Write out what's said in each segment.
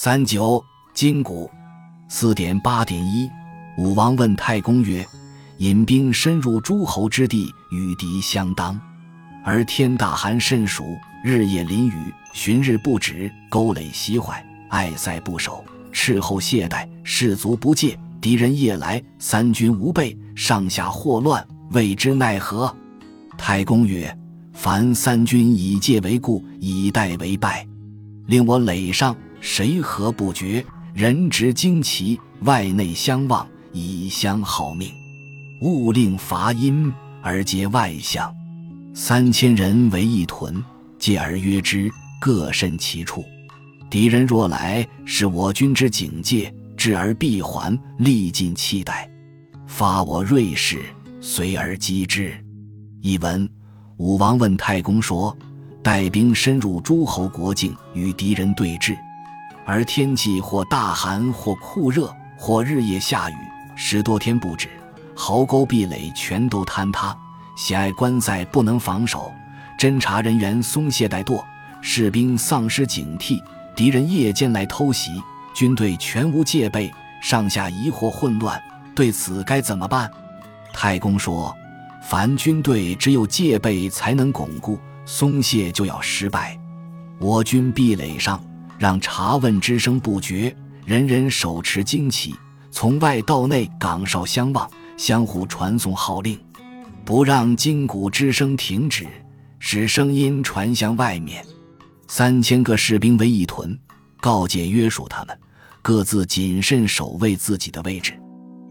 三九金谷四点八点一，武王问太公曰：“引兵深入诸侯之地，与敌相当，而天大寒甚暑，日夜淋雨，旬日不止，沟垒西坏，隘塞不守，斥候懈怠，士卒不戒，敌人夜来，三军无备，上下祸乱，未知奈何？”太公曰：“凡三军以戒为固，以待为败，令我垒上。”谁何不觉？人执旌旗，外内相望，以相好命。勿令伐阴而结外相。三千人为一屯，戒而约之，各慎其处。敌人若来，是我军之警戒，至而必还，力尽期待。发我锐士，随而击之。译文：武王问太公说：“带兵深入诸侯国境，与敌人对峙。”而天气或大寒，或酷热，或日夜下雨，十多天不止，壕沟壁垒全都坍塌，险隘关塞不能防守，侦察人员松懈怠惰，士兵丧失警惕，敌人夜间来偷袭，军队全无戒备，上下疑惑混乱，对此该怎么办？太公说：凡军队只有戒备才能巩固，松懈就要失败。我军壁垒上。让查问之声不绝，人人手持旌旗，从外到内岗哨相望，相互传送号令，不让金鼓之声停止，使声音传向外面。三千个士兵为一屯，告诫约束他们，各自谨慎守卫自己的位置。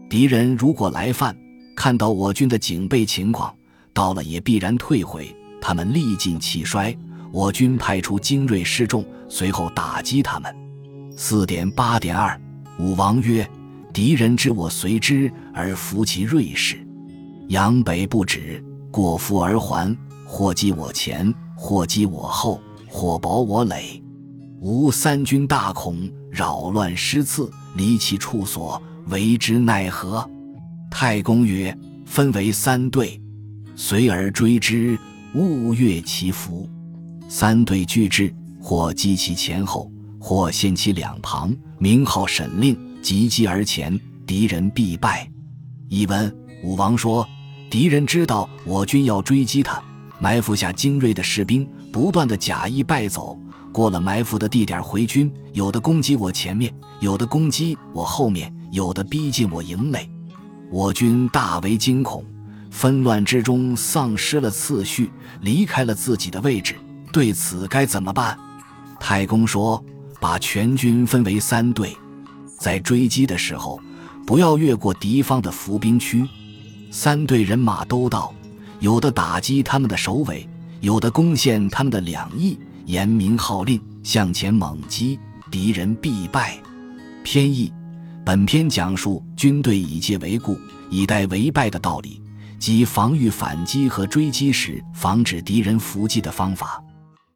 敌人如果来犯，看到我军的警备情况，到了也必然退回，他们力尽气衰。我军派出精锐士众，随后打击他们。四点八点二，武王曰：“敌人知我随之，而服其锐士，扬北不止，过伏而还，或击我前，或击我后，或保我垒。吾三军大恐，扰乱失次，离其处所，为之奈何？”太公曰：“分为三队，随而追之，勿越其伏。”三队俱至，或击其前后，或陷其两旁，名号审令，急击而前，敌人必败。译文：武王说，敌人知道我军要追击他，埋伏下精锐的士兵，不断的假意败走，过了埋伏的地点回军，有的攻击我前面，有的攻击我后面，有的逼近我营内，我军大为惊恐，纷乱之中丧失了次序，离开了自己的位置。对此该怎么办？太公说：“把全军分为三队，在追击的时候，不要越过敌方的伏兵区。三队人马都到，有的打击他们的首尾，有的攻陷他们的两翼，严明号令，向前猛击，敌人必败。”偏义：本篇讲述军队以戒为固，以待为败的道理，即防御反击和追击时防止敌人伏击的方法。